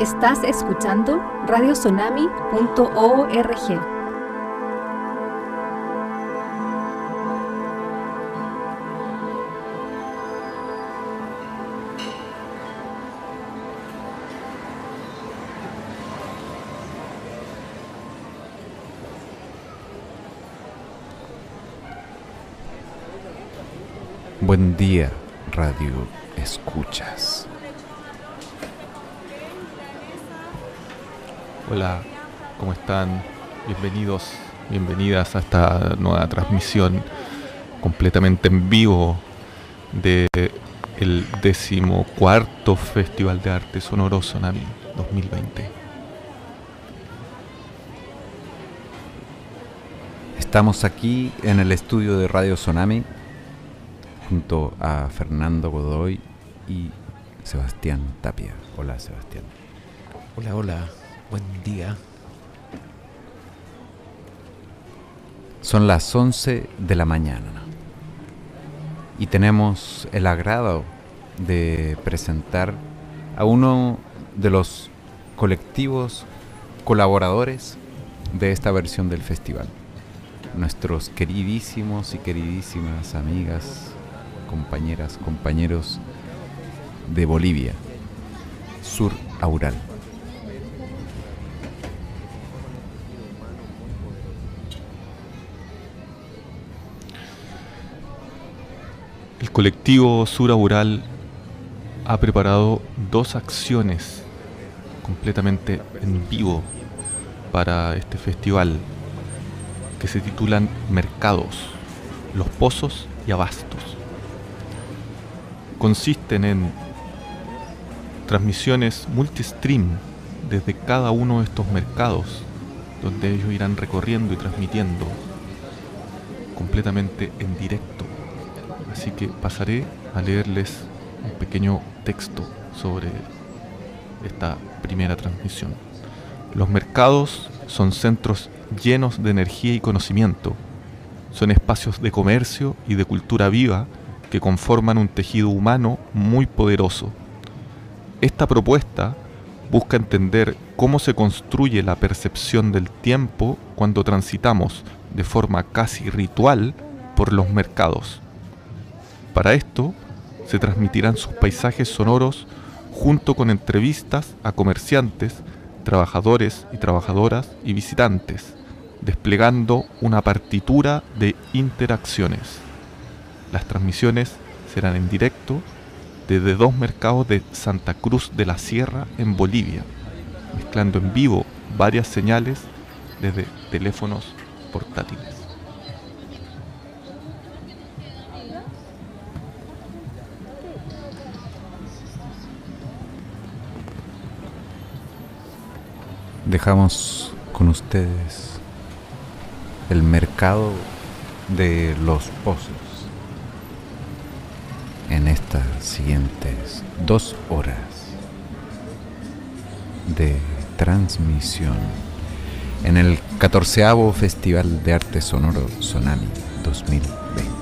Estás escuchando radiosonami.org. Buen día, radio escuchas. Hola, ¿cómo están? Bienvenidos, bienvenidas a esta nueva transmisión completamente en vivo de el decimocuarto Festival de Arte Sonoro Sonami 2020. Estamos aquí en el estudio de Radio Sonami junto a Fernando Godoy y Sebastián Tapia. Hola Sebastián. Hola, hola, buen día. Son las 11 de la mañana y tenemos el agrado de presentar a uno de los colectivos colaboradores de esta versión del festival. Nuestros queridísimos y queridísimas amigas, compañeras, compañeros de Bolivia, Sur Aural. El colectivo Sur Aural ha preparado dos acciones completamente en vivo para este festival que se titulan Mercados, Los Pozos y Abastos. Consisten en transmisiones multistream desde cada uno de estos mercados, donde ellos irán recorriendo y transmitiendo completamente en directo. Así que pasaré a leerles un pequeño texto sobre esta primera transmisión. Los mercados son centros llenos de energía y conocimiento. Son espacios de comercio y de cultura viva que conforman un tejido humano muy poderoso. Esta propuesta busca entender cómo se construye la percepción del tiempo cuando transitamos de forma casi ritual por los mercados. Para esto, se transmitirán sus paisajes sonoros junto con entrevistas a comerciantes, trabajadores y trabajadoras y visitantes, desplegando una partitura de interacciones. Las transmisiones serán en directo desde dos mercados de Santa Cruz de la Sierra en Bolivia, mezclando en vivo varias señales desde teléfonos portátiles. Dejamos con ustedes el mercado de los pozos en estas siguientes dos horas de transmisión en el catorceavo Festival de Arte Sonoro Sonami 2020.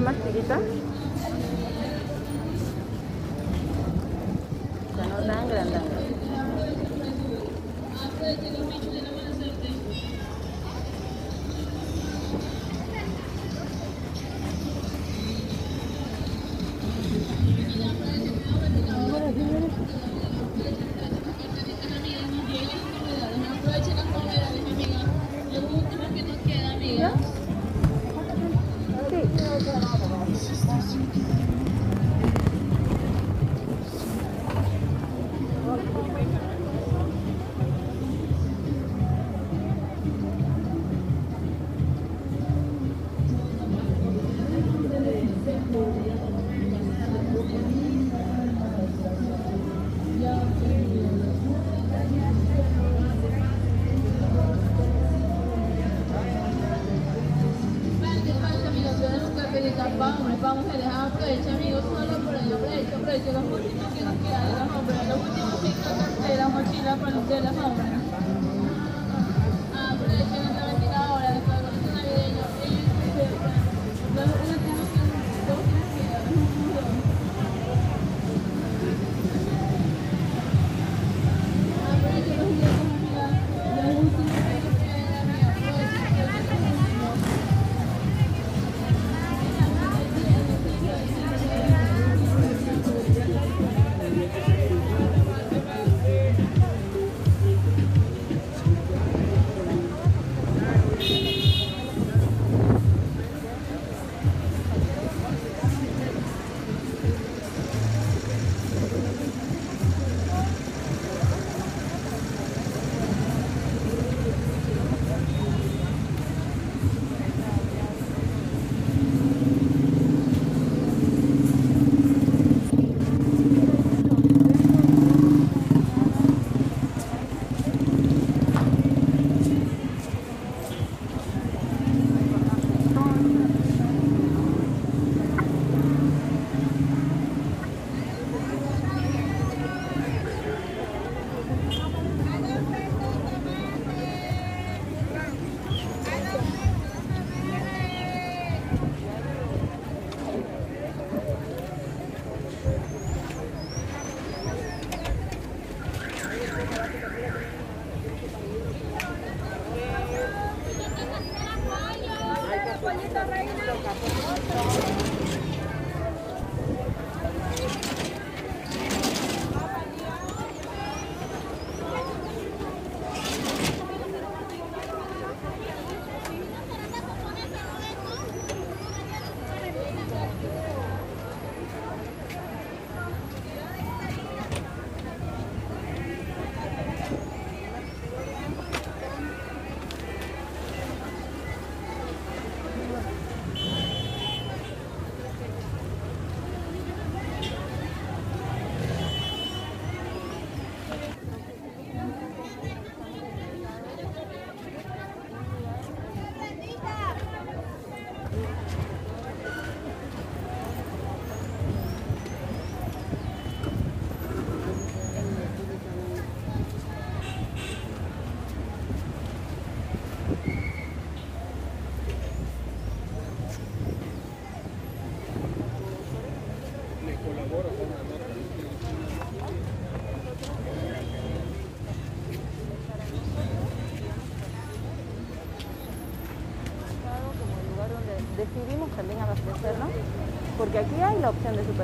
Más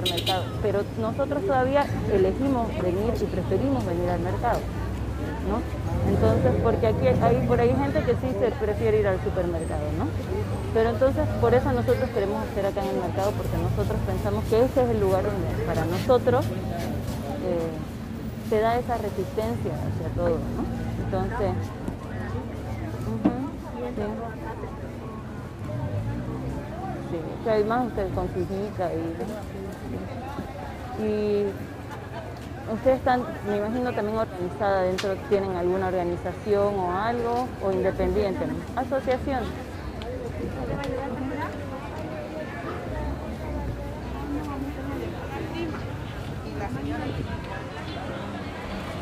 supermercado, pero nosotros todavía elegimos venir y preferimos venir al mercado, ¿no? Entonces, porque aquí hay por ahí gente que sí se prefiere ir al supermercado, ¿no? Pero entonces, por eso nosotros queremos hacer acá en el mercado, porque nosotros pensamos que ese es el lugar donde para nosotros eh, se da esa resistencia hacia todo, ¿no? Entonces, ujú, sí. Sí, que además usted con su y, y ustedes están, me imagino también organizada dentro, tienen alguna organización o algo, o independiente, asociación.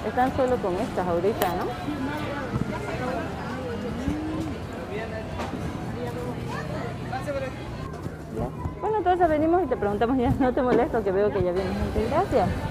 Están solo con estas ahorita, ¿no? Ya. Entonces venimos y te preguntamos ya, no te molesto que veo que ya viene gente. Gracias.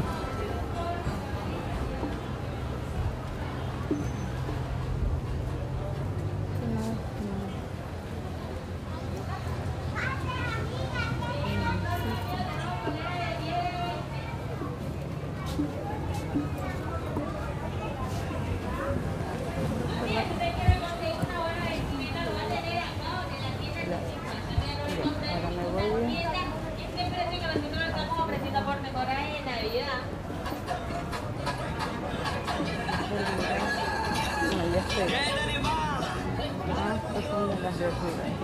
Estas son de las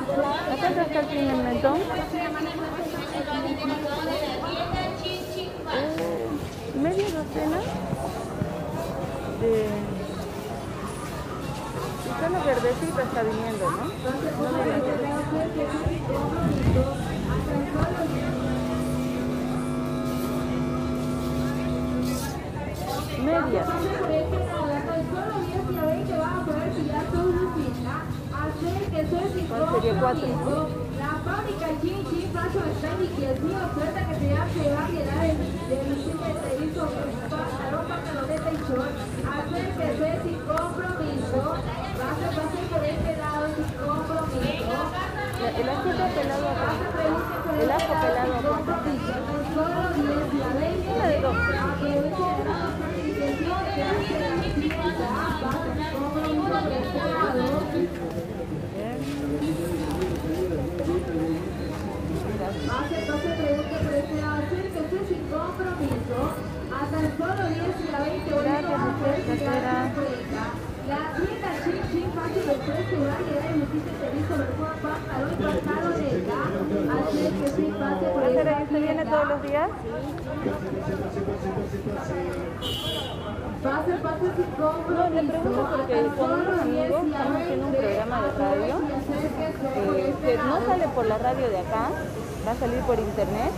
verduras. ¿A cuánto está el media docena de... Y viniendo, ¿no? No me imagino. Media. ¿Cuál sería cuatro? La fábrica Chin Chin Fashion Styling y el mío oferta que te hace variedad de, de vestidos de hizo pantalón, pantaloneta y short. Acérquese sin compromiso. Pase, pase por este lado sin compromiso. El ajito pelado acá. El lado pelado sin acá. compromiso. Solo 10 y a 20. Una de dos. Viene todos los días? Pase, pase sin compromiso. No, le pregunto porque con unos 10 amigos estamos haciendo un 20. programa de radio eh, que no sale por la radio de acá, va a salir por internet,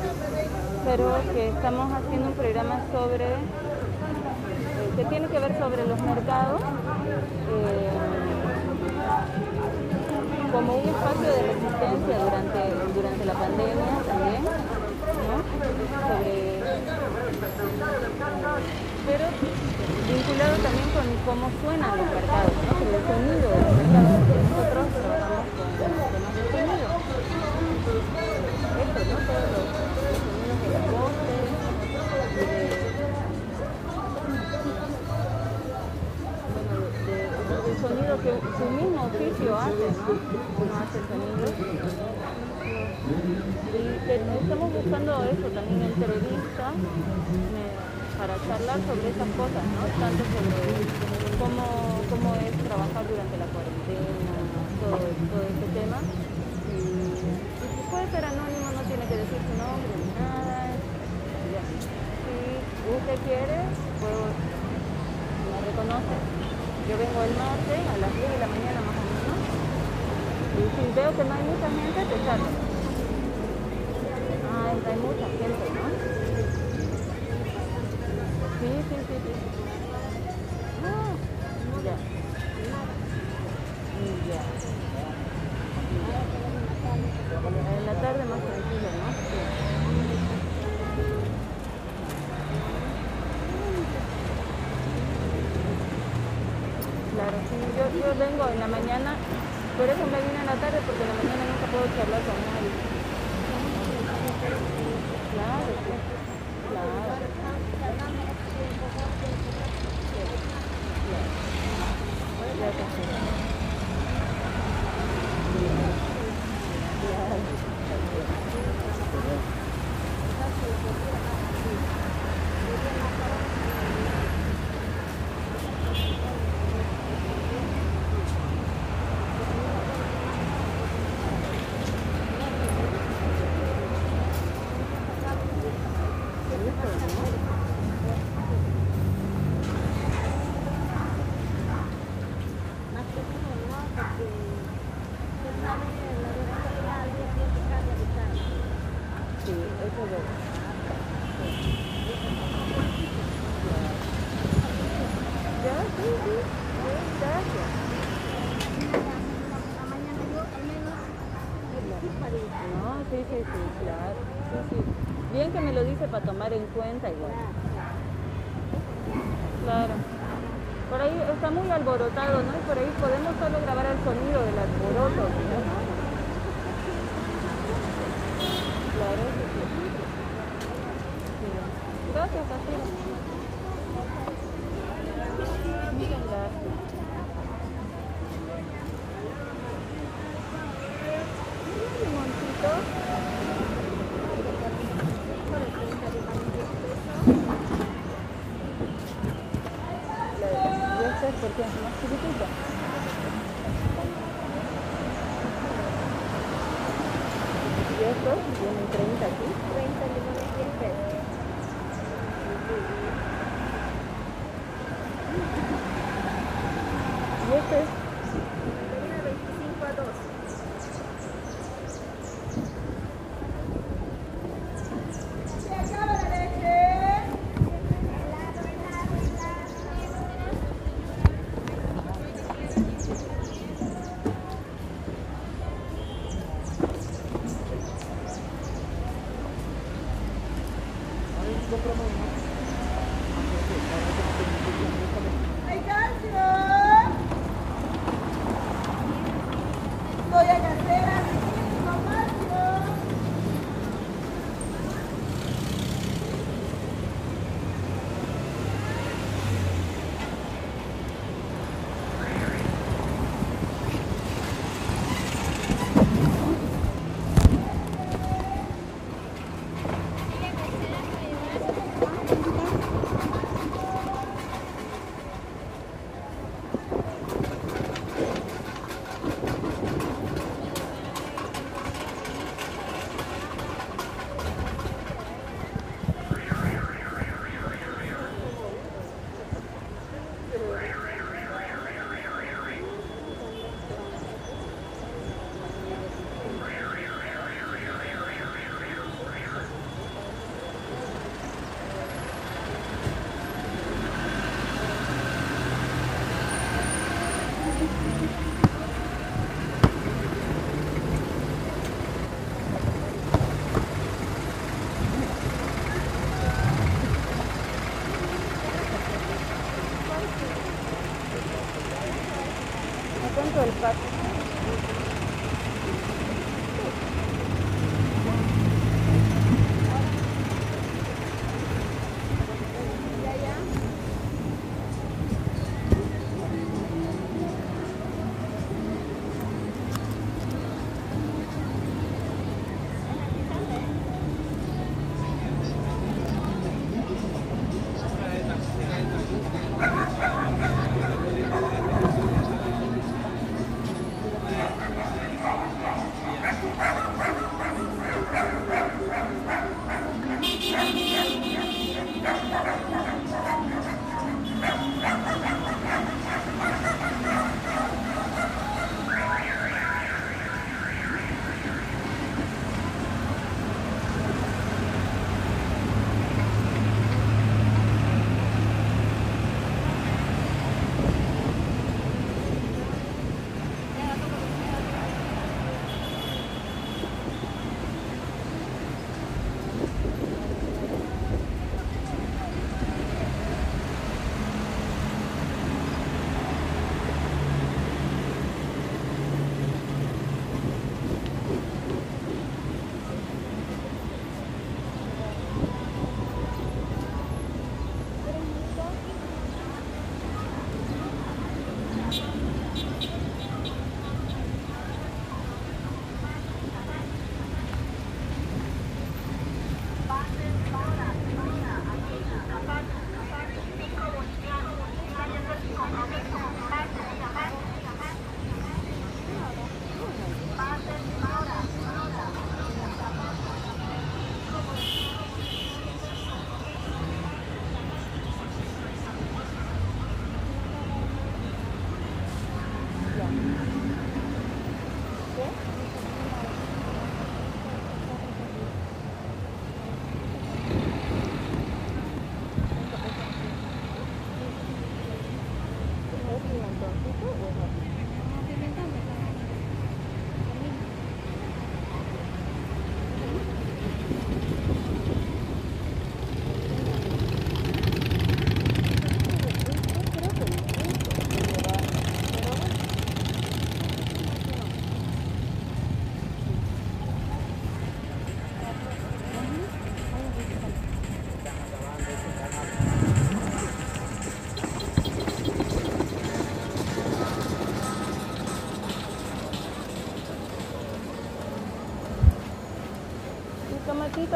pero que estamos haciendo un programa sobre, eh, que tiene que ver sobre los mercados, eh, como un espacio de resistencia durante, durante la pandemia también, ¿no? Sobre, pero vinculado también con cómo suenan los mercados, ¿no? Con el sonido de los mercados, porque nosotros trabajamos con temas de sonido. Esto, ¿no? Todos los, los sonidos de las voces, de, bueno, de, sonido que su mismo oficio hace, ¿no? Uno hace sonido. Y estamos buscando eso también entrevistas para charlar sobre esas cosas, ¿no? Tanto sobre cómo, cómo es trabajar durante la cuarentena, todo, todo ese tema. Y, y puede ser anónimo, no tiene que decir su nombre ni nada. Ya. Si usted quiere, puedo, me reconoce. Yo vengo el martes a las 10 de la mañana más o menos. Y si veo que no hay mucha gente, te charlo. Ah, hay mucha gente, En la tarde más tranquilo. Claro, sí, yo, yo vengo en la mañana, por eso me vine en la tarde, porque en la mañana nunca puedo charlar con él. tomar en cuenta igual. Claro. Por ahí está muy alborotado, ¿no? Y por ahí podemos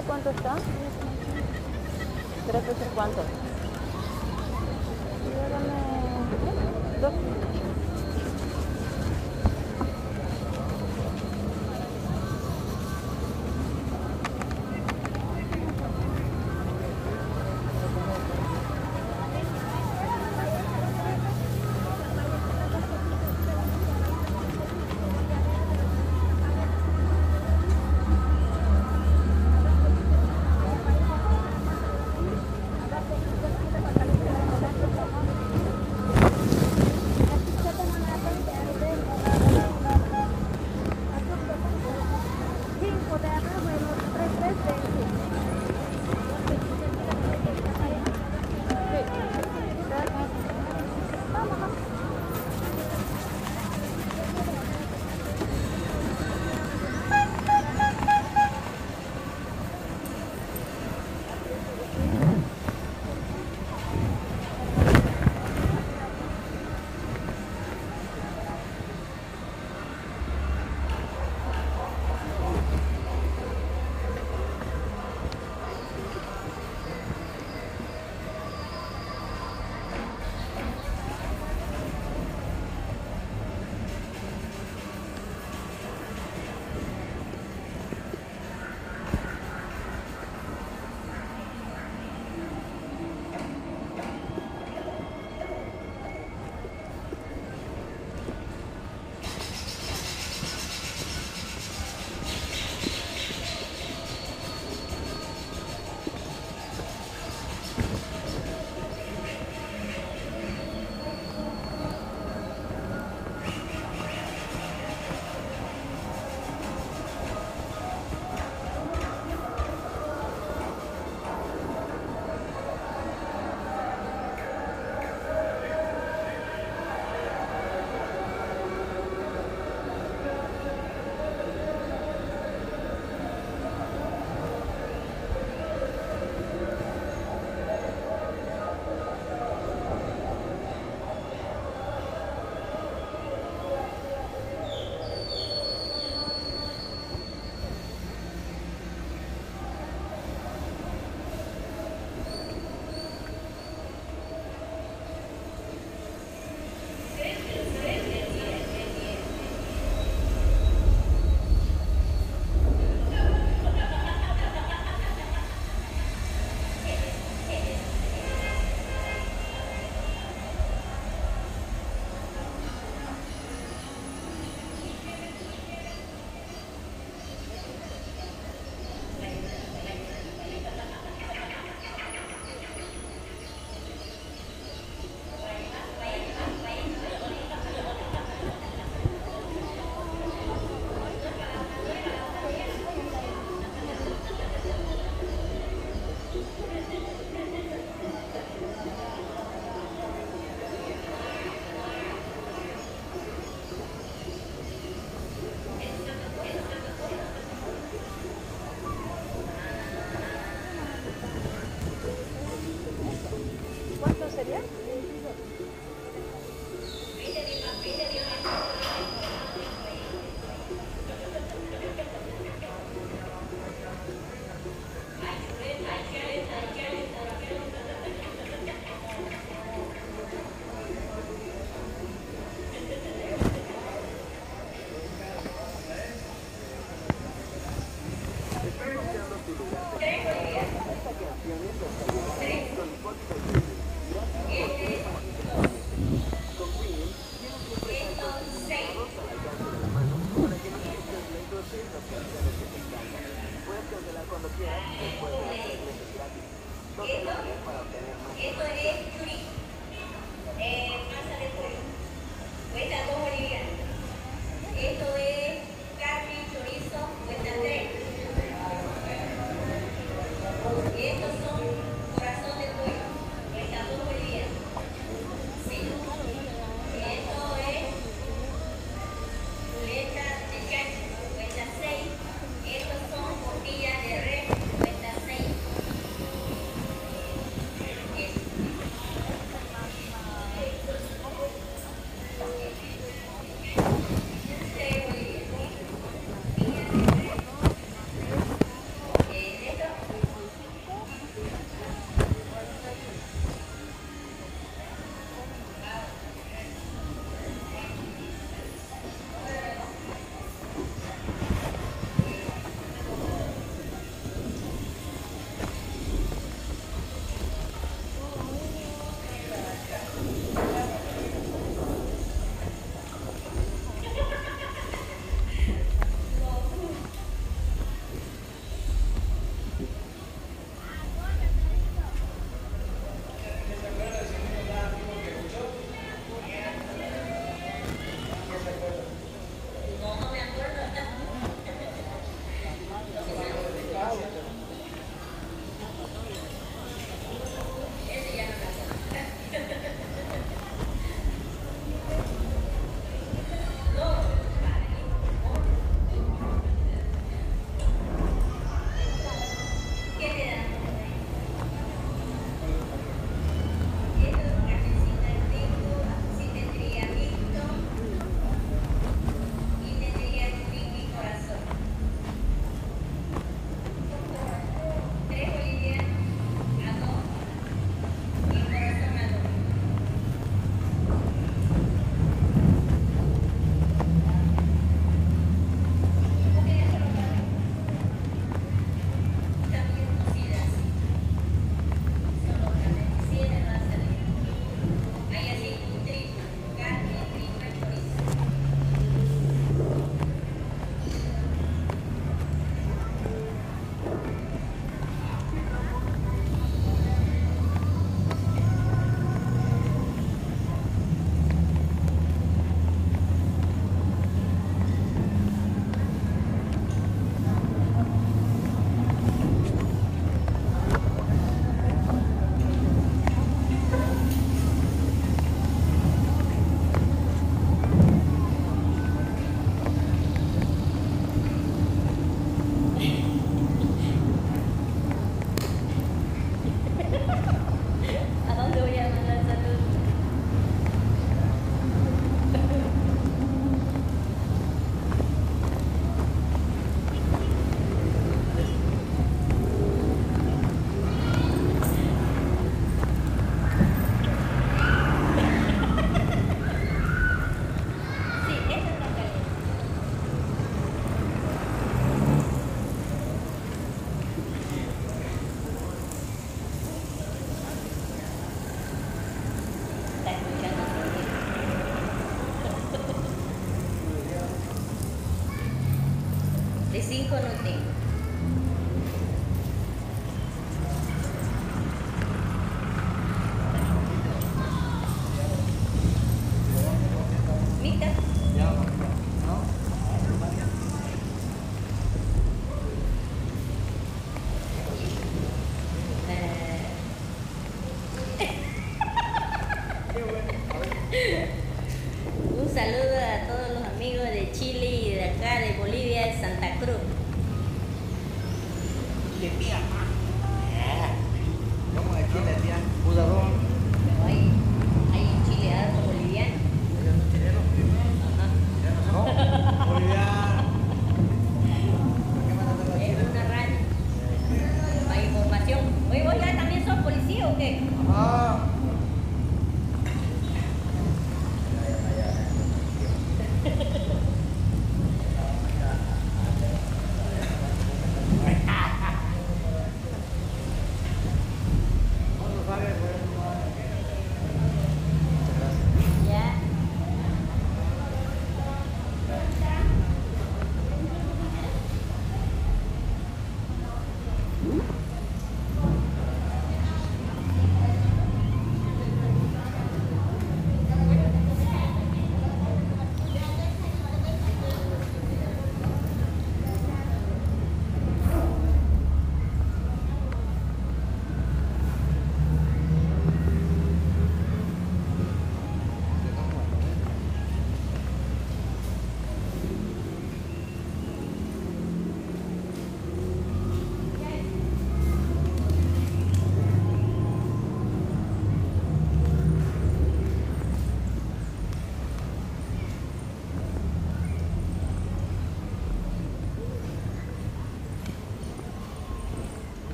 cuánto está? ¿Tres pesos cuánto?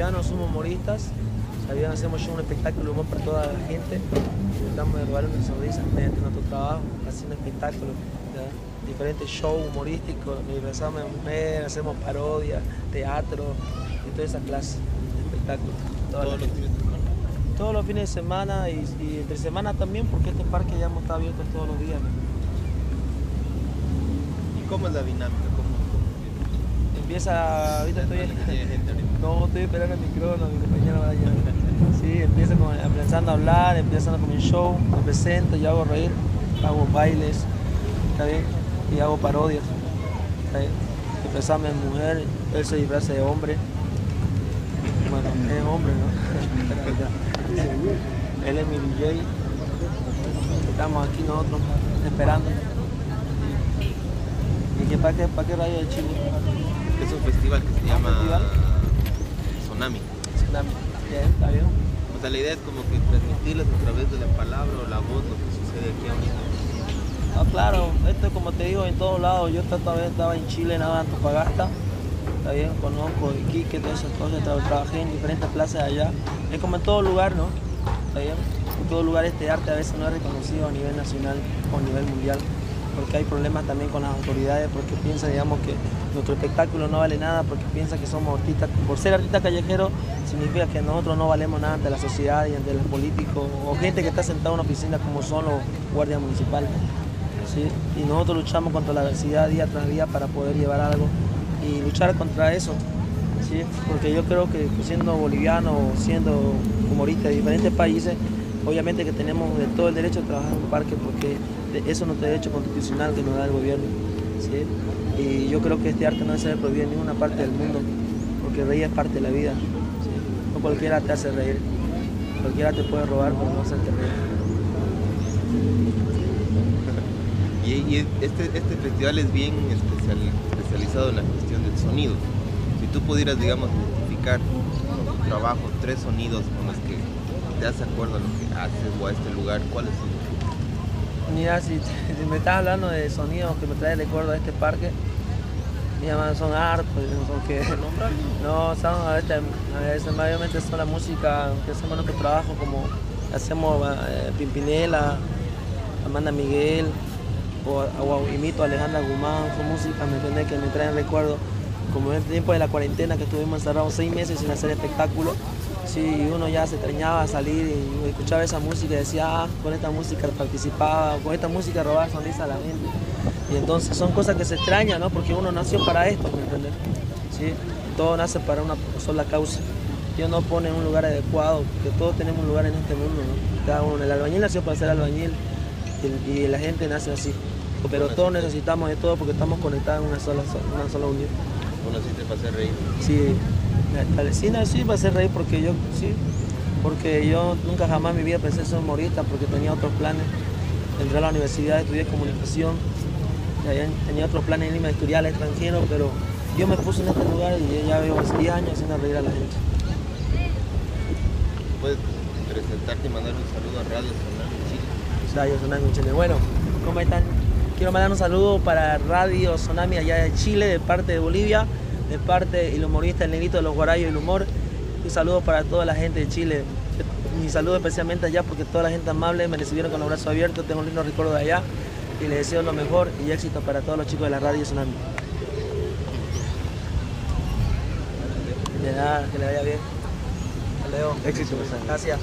Bolivianos, somos humoristas. Sabían, hacemos un espectáculo humor para toda la gente. Tratamos de robar una sonrisa mediante nuestro trabajo, haciendo espectáculos, ¿ya? diferentes shows humorísticos. De mujer, hacemos parodias, teatro y toda esa clase de espectáculos. Todos los fines de semana. Todos los fines de semana y, y entre semana también, porque este parque ya hemos estado abierto todos los días. ¿no? ¿Y cómo es la dinámica? ¿Cómo, cómo Empieza, ahorita estoy... No, estoy esperando el micrófono, mi compañero vaya. Sí, empieza con, empezando a hablar, empezando con mi show, me presento, yo hago reír, hago bailes, ¿está bien? Y hago parodias, ¿está bien? Empezamos en mujer, él se disfraza de hombre. Bueno, es hombre, ¿no? él es mi DJ. Estamos aquí nosotros esperando. ¿Y qué para qué, para qué radio de Chile? Es un festival que se llama? Tsunami. Tsunami. Bien, está bien. O sea, la idea es como que transmitirles a través de la palabra o la voz lo que sucede aquí ahorita. Ah, claro, esto como te digo en todos lados, yo esta vez estaba en Chile, nada en Antofagasta, está bien, conozco Iquique, todas esas cosas, tra- trabajé en diferentes plazas allá, es como en todo lugar, ¿no? Está bien, en todo lugar este arte a veces no es reconocido a nivel nacional o a nivel mundial, porque hay problemas también con las autoridades, porque piensan, digamos, que nuestro espectáculo no vale nada, porque piensan que somos artistas, por ser artistas callejeros, significa que nosotros no valemos nada ante la sociedad y ante los políticos, o gente que está sentada en una oficina como son los guardias municipales. ¿sí? Y nosotros luchamos contra la adversidad día tras día para poder llevar algo y luchar contra eso, ¿sí? Porque yo creo que siendo boliviano siendo humorista de diferentes países, obviamente que tenemos de todo el derecho a trabajar en un parque porque eso es nuestro derecho constitucional que nos da el gobierno, ¿sí? Y yo creo que este arte no debe ser prohibido en ninguna parte del mundo, porque reír es parte de la vida, ¿sí? No cualquiera te hace reír, cualquiera te puede robar, pero no hacerte reír. Y, y este, este festival es bien especial, especializado en la cuestión del sonido. Si tú pudieras, digamos, identificar tu trabajo tres sonidos con los que te das acuerdo a lo que haces o a este lugar, ¿cuáles son? Mira, si, si me estás hablando de sonidos que me trae recuerdo a este parque, man, son hartos, no son que No, son a veces, a veces mayormente son la música que hacemos nuestro trabajo, como hacemos eh, Pimpinela, Amanda Miguel, o, o imito a Alejandra Guzmán, son músicas, ¿me entendés? Que me traen recuerdos, como en el tiempo de la cuarentena que estuvimos encerrados seis meses sin hacer espectáculos, sí, uno ya se extrañaba salir y escuchaba esa música y decía, ah, con esta música participaba, con esta música robaba sonrisa a la gente. Y entonces son cosas que se extrañan, ¿no? Porque uno nació para esto, ¿me entiendes? ¿Sí? Todo nace para una sola causa. Dios nos pone en un lugar adecuado, porque todos tenemos un lugar en este mundo, ¿no? Cada uno, el albañil nació para ser albañil y, y la gente nace así. Pero todos necesitamos de todo porque estamos conectados en una sola, una sola unión. Uno sí te hacer reír. Sí, la vecina sí va a hacer reír porque yo, sí, porque yo nunca jamás en mi vida pensé ser humorista porque tenía otros planes. Entré a la universidad, estudié comunicación, ahí tenía otros planes en Lima de estudiar al extranjero, pero yo me puse en este lugar y ya llevo 10 años haciendo reír a la gente. Puedes presentarte y mandar un saludo a Radio Sonal en Chile. Radio en Chile. Bueno, ¿cómo están? Quiero mandar un saludo para Radio Tsunami allá de Chile, de parte de Bolivia, de parte del humorista El Negrito de los Guarayos y el Humor. Un saludo para toda la gente de Chile. Mi saludo especialmente allá porque toda la gente amable me recibieron con los brazos abiertos. Tengo un lindo recuerdo de allá y les deseo lo mejor y éxito para todos los chicos de la Radio Tsunami. De nada, que le vaya bien. Hasta luego. Éxito. Gracias.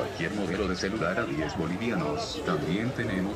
Cualquier modelo de celular a 10 bolivianos. También tenemos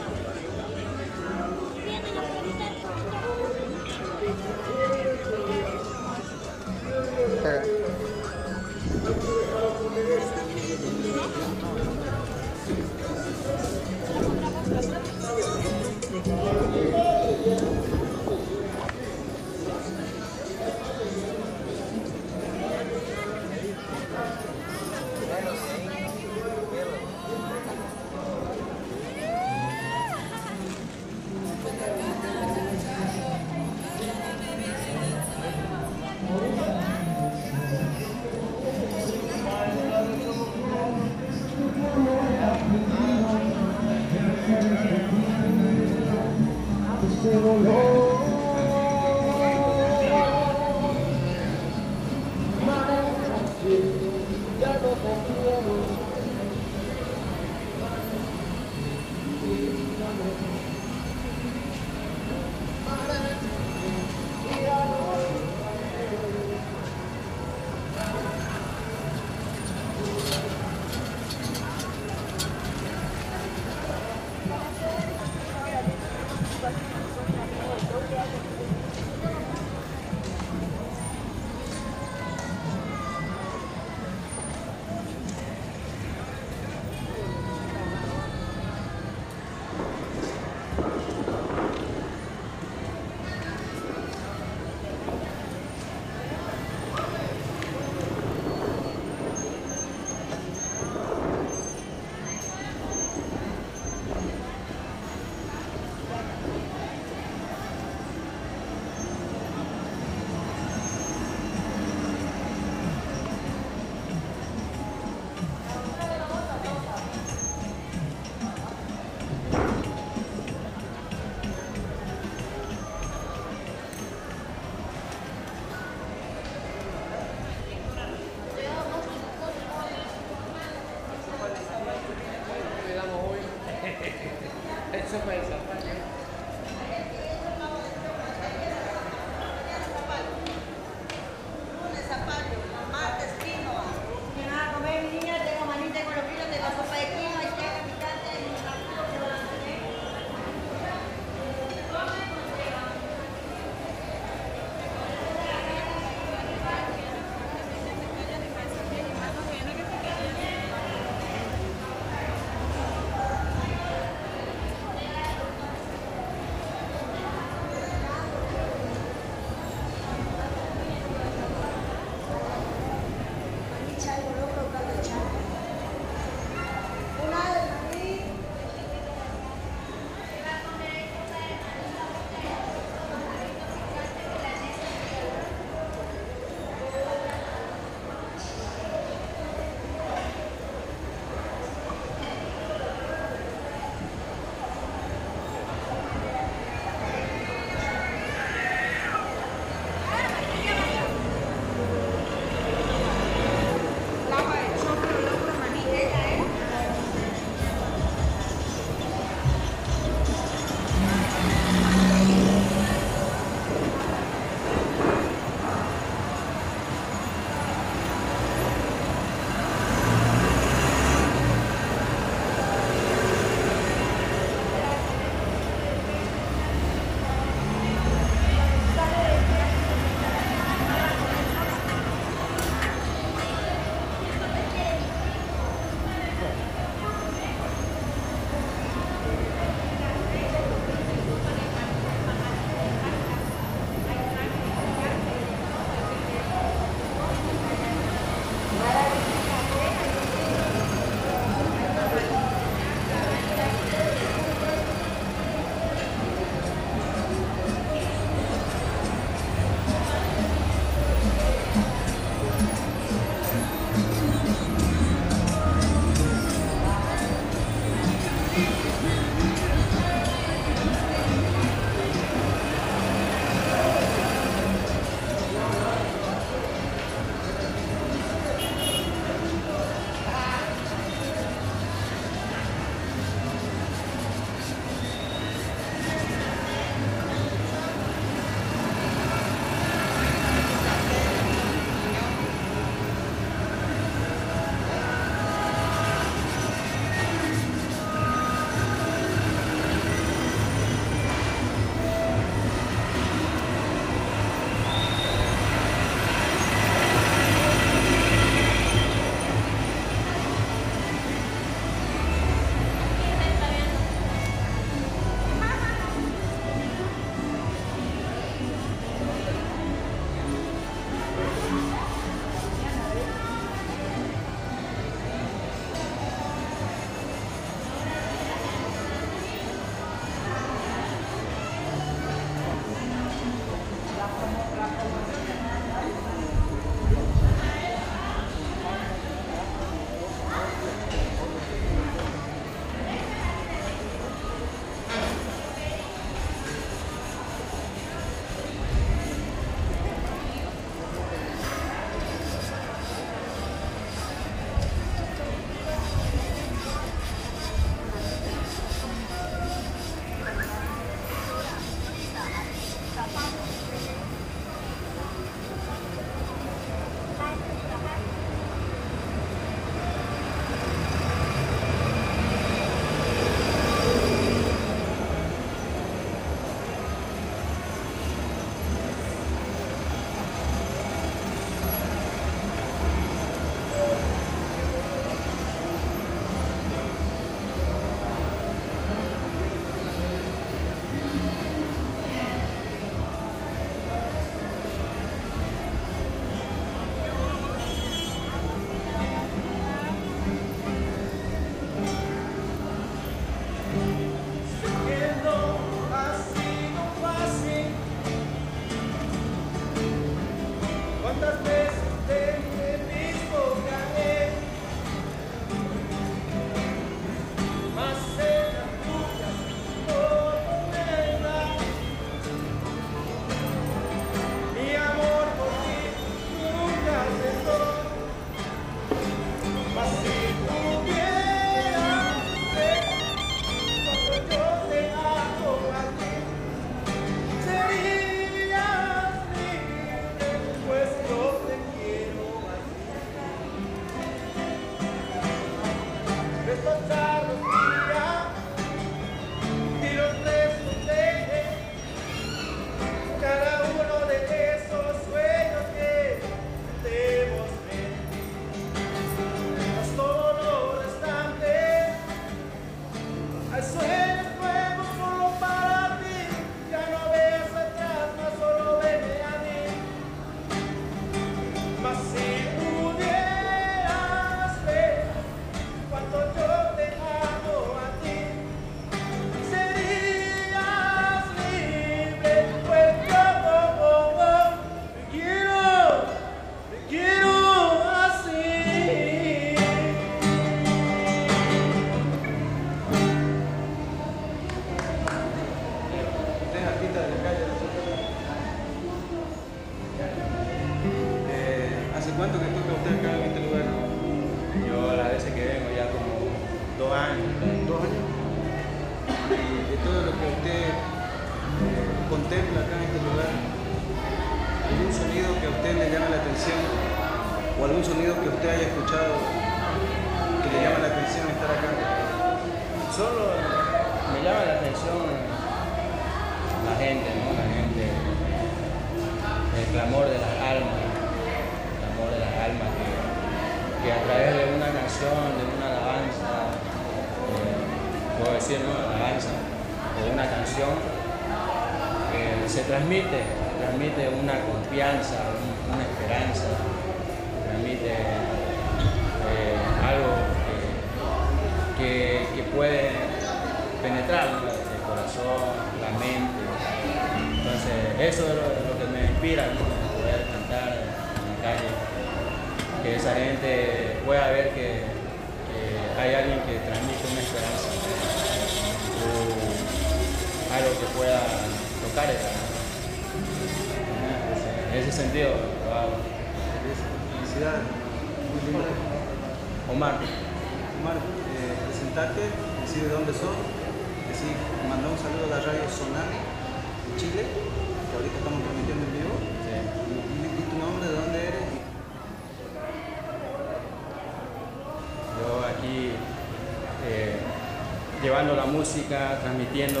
llevando la música, transmitiendo,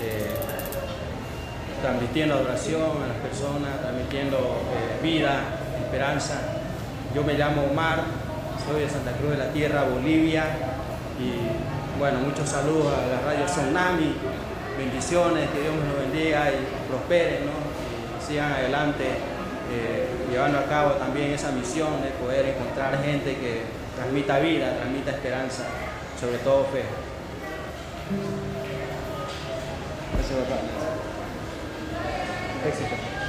eh, transmitiendo adoración a las personas, transmitiendo eh, vida, esperanza. Yo me llamo Omar, soy de Santa Cruz de la Tierra, Bolivia, y bueno, muchos saludos a la radio Tsunami, bendiciones, que Dios nos bendiga y prospere, ¿no? Y sigan adelante. Eh, llevando a cabo también esa misión de poder encontrar gente que transmita vida, transmita esperanza, sobre todo fe. Eso va a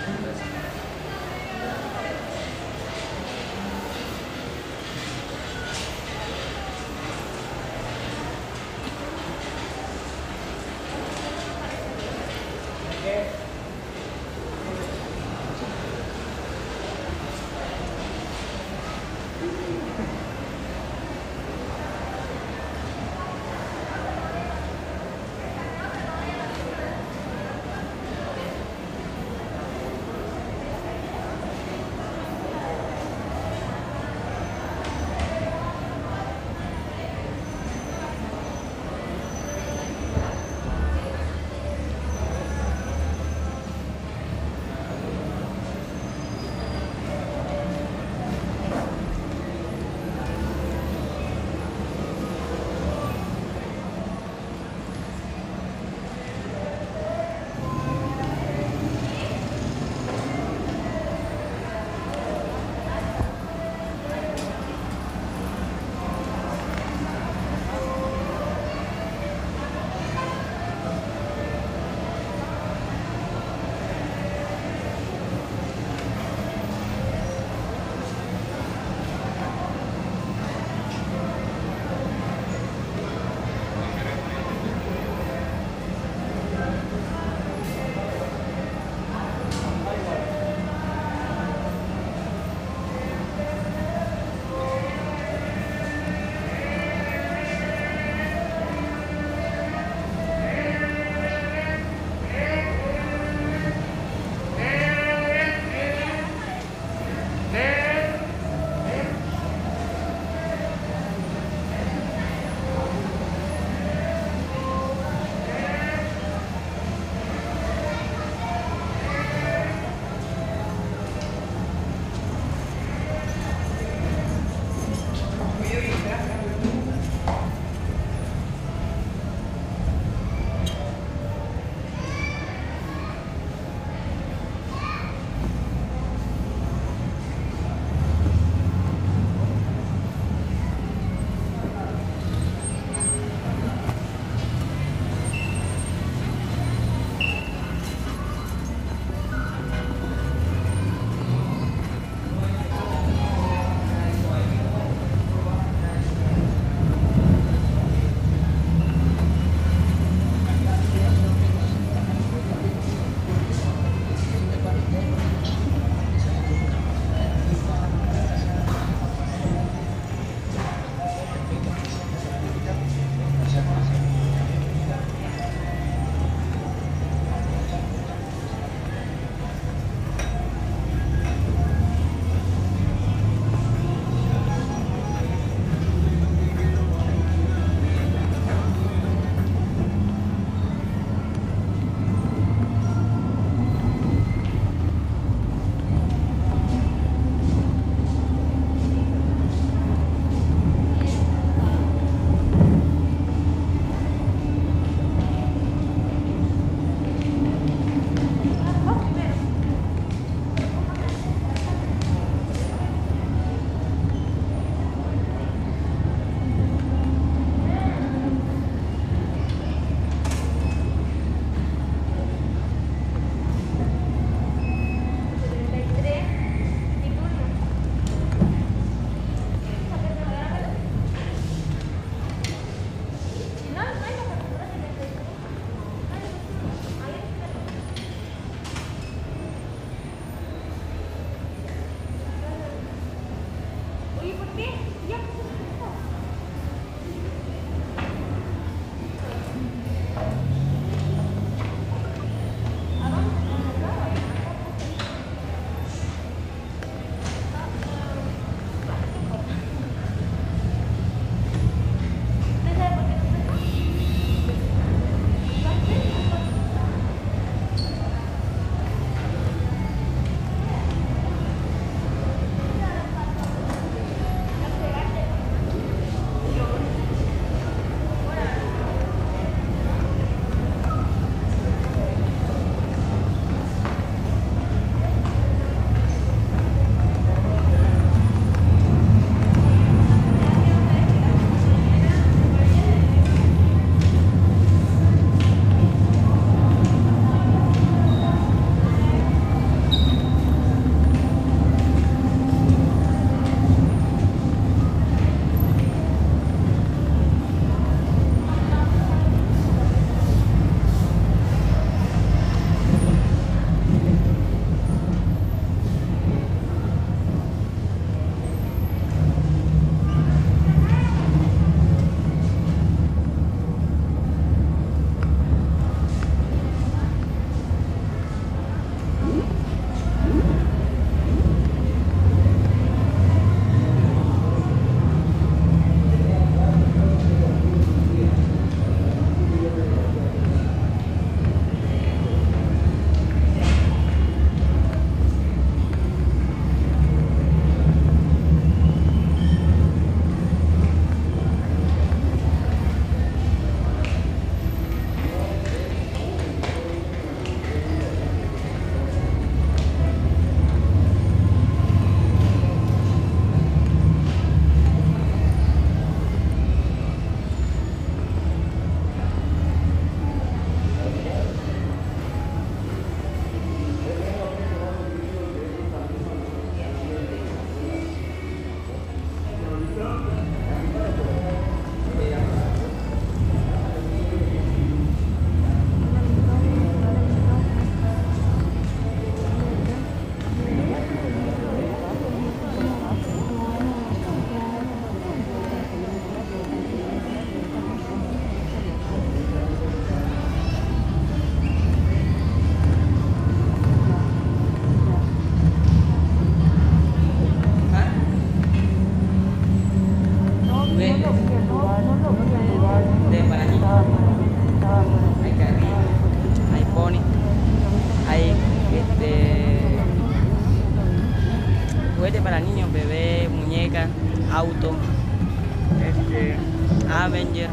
banjir.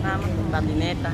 Namat yung patineta.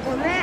바라보는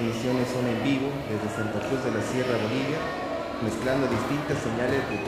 transmisiones son en vivo desde Santa Cruz de la Sierra Bolivia, mezclando distintas señales de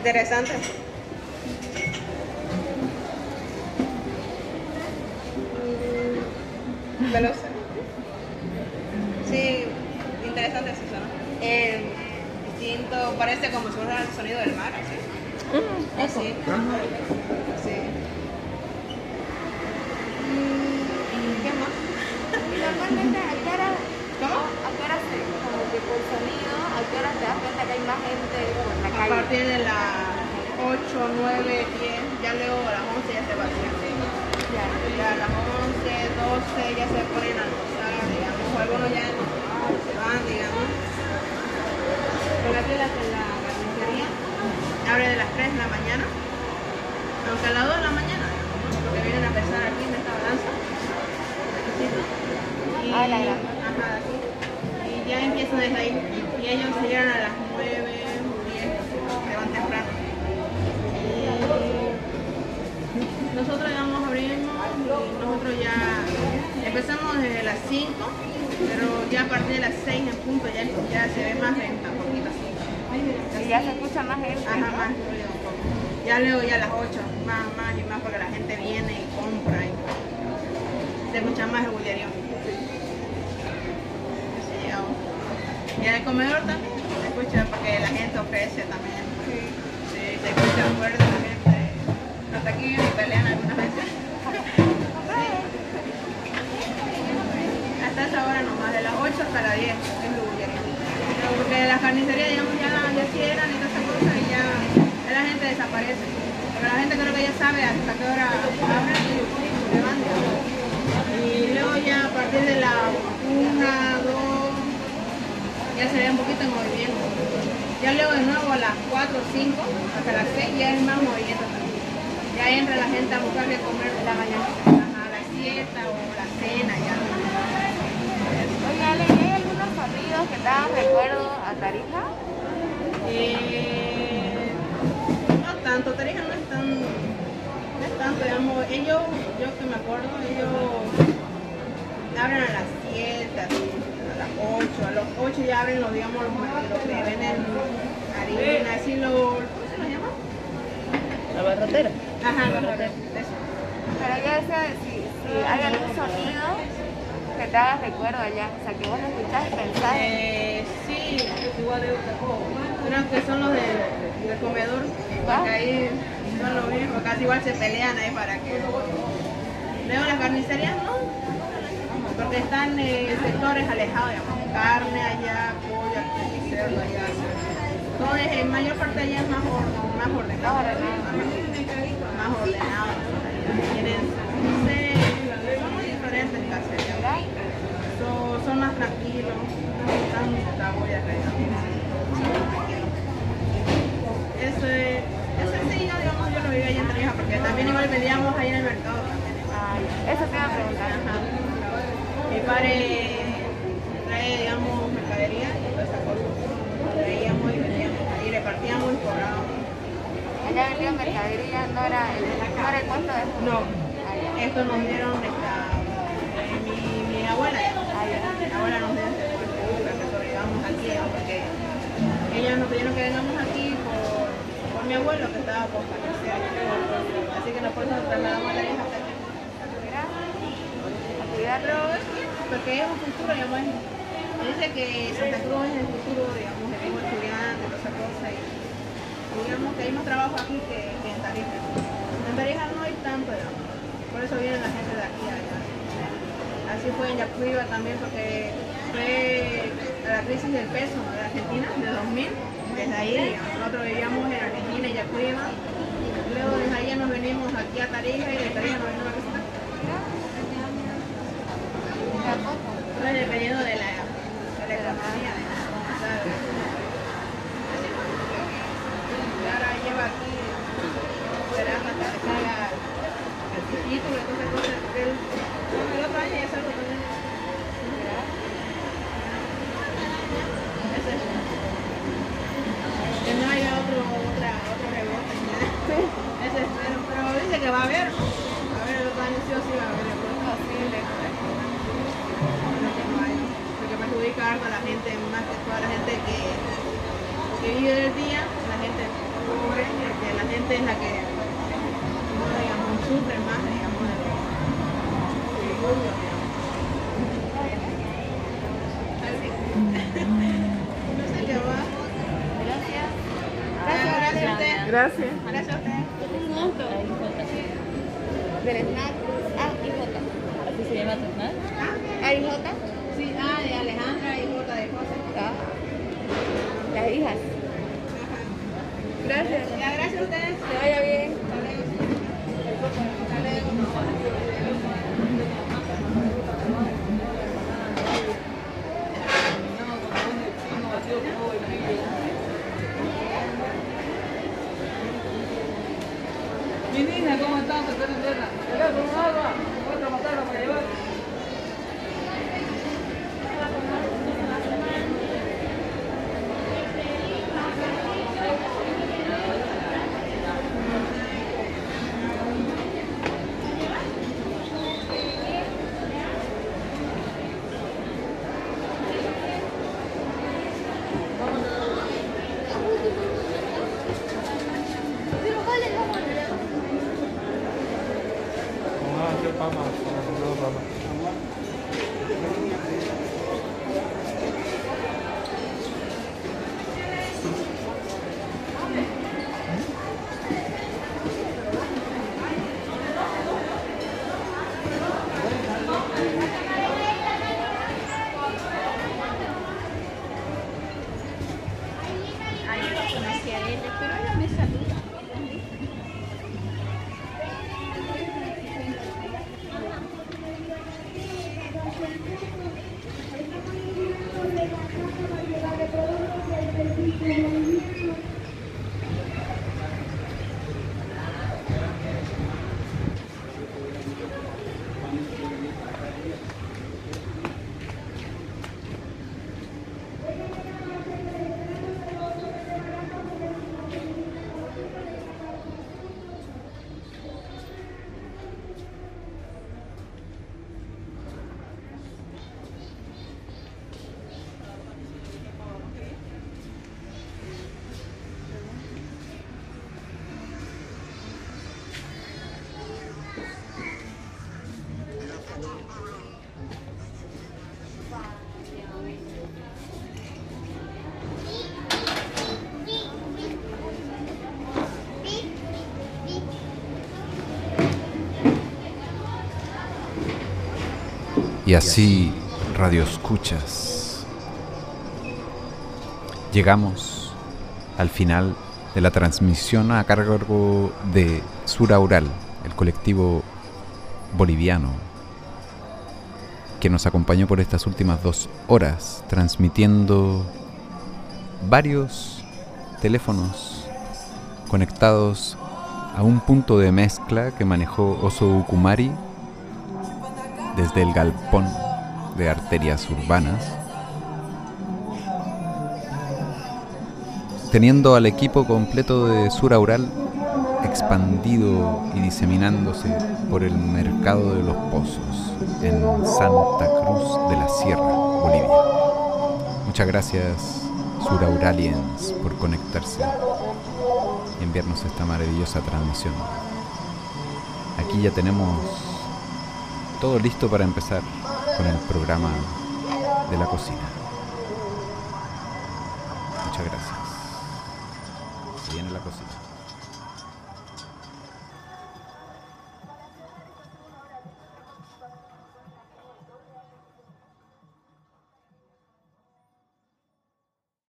Interesante. Veloz. Sí, interesante eso, ¿no? Eh, distinto, parece como si fuera el sonido del mar, así. Así. Sí. ¿Qué más? Y normalmente, ¿a qué hora, ¿Cómo? ¿a qué hora se, como que por sonido, a qué hora te das cuenta que hay más gente por la A calle? partir de las 8, 9, 10, ya luego a las 11 ya se vacían. Ya, ya a las 11, 12 ya se ponen a almorzar, digamos, o algunos ya se van, digamos. Porque aquí la, la carnicería abre de las 3 de la mañana, aunque a las 2 de la mañana, digamos, ¿no? porque vienen a pesar aquí en esta balanza. Y, Ah, la gran. Ajá, eso desde ahí. Y ellos se llegan a las 9, 10, se van temprano. Y nosotros digamos abrimos y nosotros ya empezamos desde las 5, pero ya a partir de las 6 en punto ya, ya se ve más venta, un poquito así. Y ya se escucha más gente. Ajá, ¿no? más ruido un poco. Ya luego ya a las 8, más, más y más porque la gente viene y compra y se escucha más el bullerío. Así llegamos. Y en el comedor también se escucha porque la gente ofrece también. Sí, se escucha fuerte la gente. Hasta aquí vienen y pelean algunas veces. Hasta esa hora nomás, de las 8 hasta las 10 es el bullerío. Pero porque la carnicería ya, ya cierran y toda esa cosa y ya, ya la gente desaparece. Pero la gente creo que ya sabe hasta qué hora abren y se van. Y luego ya a partir de la 1, 2, ya se ve un poquito en movimiento. Ya luego de nuevo a las 4, 5, hasta las 6 ya es más movimiento también. Ya entra la gente a buscar de comer la mañana, a la siesta o la cena ya. Oye, Ale, ¿y hay algunos sonidos que hagan recuerdo a Tarija? Eh, no tanto, Tarija no es tan, no es tanto, digamos, ellos, yo que me acuerdo, ellos abren a las 7, así, a las 8, a las 8 ya abren los, digamos, los, los que venden harina, así los, ¿cómo se llama? La barrotera. Ajá, los eso. Pero yo decía, si, si hay algún sonido que te haga recuerdo allá, o sea, que vos lo escuchás pensás. Eh, sí, creo que son los del, del comedor, porque ahí son los mismos, casi igual se pelean ahí para que... Luego las carnicerías no, porque están en sectores alejados, digamos, carne allá, pollo aquí, cerdo allá. Todo es, en mayor parte allá es más, or- más ordenado, más ordenado. Tienen, no sé, son muy diferentes casi allá. Son, más tranquilos, no están tabollas Eso es, ese sí, yo, digamos, yo lo viví allá en Tarija, porque también igual vendíamos ahí en el mercado. Eso te iba a preguntar. Mi padre trae, digamos, mercadería y todas esas cosas. Traíamos y vendíamos y repartíamos y cobrábamos. Allá vendían mercadería, no era el, no era el puesto de No, esto nos dieron esta, abuela nos para que sobrevivamos aquí, ¿no? porque ellos nos pidieron que vengamos aquí por, por mi abuelo que estaba por fallecer. Así que nos fuimos trasladamos a la hija hasta aquí. Pero es que, porque es un futuro, digamos, dice que Santa Cruz es el futuro, digamos, el mismo estudiante, toda esa cosa, y digamos que hay más trabajo aquí que, que en Tarija. En Tarija no hay tanto, digamos, por eso viene la gente de aquí a allá. Así fue en Yacuiba también, porque fue la crisis del peso de Argentina, de 2000, desde ahí, nosotros vivíamos en Argentina, en Yacuiba, luego desde ahí nos venimos aquí a Tarija y de Tarija nos venimos a Cristal. Pues dependiendo de la, de la economía. Y ahora lleva aquí, será hasta que salga el título y esas cosas. El, no, el otro año ya salgo también. Ese es. Que no haya otro, otra, otro rebote. ¿no? Ese espero, va a haber. A ver, el otro año sí o sí va a haber. el posible. Porque perjudica a la gente, más que toda la gente que, que vive del día, la gente pobre, que la gente es la que no, digamos, sufre más, digamos, de los. No sé qué va. Gracias. Gracias. Gracias. Gracias a usted. Del snack A y J. ¿Así se llama tu snack? A y J. Sí, ah, de Alejandra y Jota de José. Las hijas. Gracias. Ya, gracias a ustedes. Que vaya bien. Y así, Radio Escuchas, llegamos al final de la transmisión a cargo de Sura Ural, el colectivo boliviano que nos acompañó por estas últimas dos horas, transmitiendo varios teléfonos conectados a un punto de mezcla que manejó Oso Ukumari desde el galpón de arterias urbanas, teniendo al equipo completo de Sura Ural expandido y diseminándose por el mercado de los pozos en Santa Cruz de la Sierra, Bolivia. Muchas gracias, Surauraliens, por conectarse y enviarnos esta maravillosa transmisión. Aquí ya tenemos todo listo para empezar con el programa de la cocina.